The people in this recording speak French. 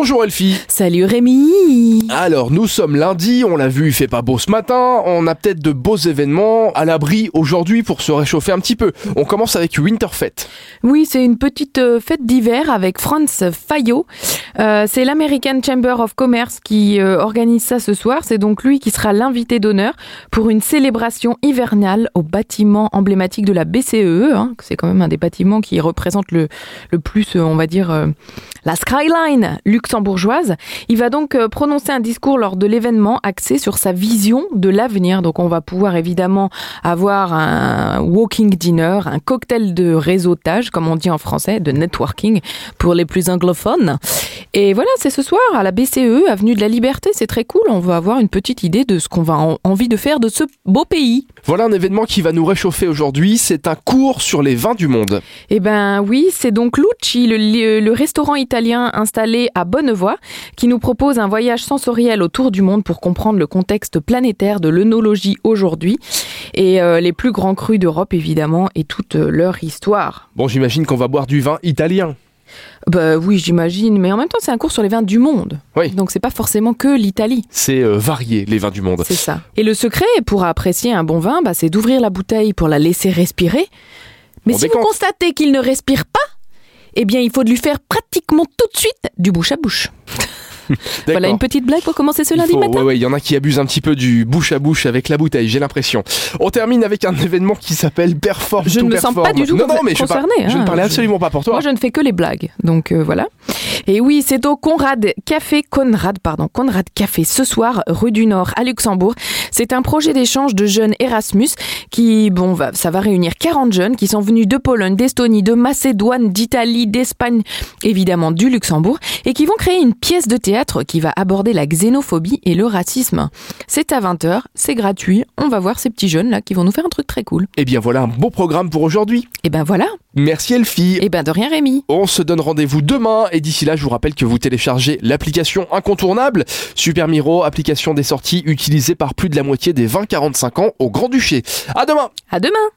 Bonjour Elfie. Salut Rémi Alors nous sommes lundi, on l'a vu, il fait pas beau ce matin, on a peut-être de beaux événements à l'abri aujourd'hui pour se réchauffer un petit peu. On commence avec Winterfest. Oui, c'est une petite euh, fête d'hiver avec Franz Fayot. Euh, c'est l'American Chamber of Commerce qui euh, organise ça ce soir. C'est donc lui qui sera l'invité d'honneur pour une célébration hivernale au bâtiment emblématique de la BCE. Hein. C'est quand même un des bâtiments qui représente le, le plus, on va dire, euh, la skyline luxembourgeoise. Il va donc euh, prononcer un discours lors de l'événement axé sur sa vision de l'avenir. Donc on va pouvoir évidemment avoir un walking dinner, un cocktail de réseautage, comme on dit en français, de networking pour les plus anglophones. Et voilà, c'est ce soir à la BCE, avenue de la Liberté. C'est très cool. On va avoir une petite idée de ce qu'on va en- envie de faire de ce beau pays. Voilà un événement qui va nous réchauffer aujourd'hui, c'est un cours sur les vins du monde. Eh ben oui, c'est donc Lucci, le, restaurant italien installé à Bonnevoie, qui nous propose un voyage sensoriel autour du monde pour comprendre le contexte planétaire de l'œnologie aujourd'hui et euh, les plus grands crus d'Europe évidemment et toute euh, leur histoire. Bon j'imagine qu'on va boire du vin italien. Bah oui, j'imagine, mais en même temps c'est un cours sur les vins du monde. Oui. Donc c'est pas forcément que l'Italie. C'est euh, varié les vins du monde. C'est ça. Et le secret pour apprécier un bon vin, bah, c'est d'ouvrir la bouteille pour la laisser respirer. Mais On si vous constatez qu'il ne respire pas, eh bien, il faut lui faire pratiquement tout de suite du bouche à bouche. Voilà une petite blague pour commencer ce Il lundi faut- matin. ouais, ouais, il y en a qui abusent un petit peu du bouche à bouche avec la bouteille, j'ai l'impression. On termine avec un événement qui s'appelle Perform Je ne me sens pas du tout non, non, mais je, par- concernée, je ne hein. parlais Je- absolument pas pour toi. Moi, je ne fais que les blagues. Donc euh, voilà. Et oui, c'est au Conrad Café Conrad, pardon, Conrad Café ce soir, rue du Nord à Luxembourg. C'est un projet d'échange de jeunes Erasmus qui, bon, va, ça va réunir 40 jeunes qui sont venus de Pologne, d'Estonie, de Macédoine, d'Italie, d'Espagne, évidemment du Luxembourg, et qui vont créer une pièce de théâtre qui va aborder la xénophobie et le racisme. C'est à 20h, c'est gratuit. On va voir ces petits jeunes là qui vont nous faire un truc très cool. Eh bien voilà un beau programme pour aujourd'hui. Et ben voilà. Merci Elfie. Et ben de rien Rémi. On se donne rendez-vous demain et d'ici là, je vous rappelle que vous téléchargez l'application incontournable Super Miro, application des sorties utilisée par plus de la moitié des 20-45 ans au Grand-Duché. À demain À demain.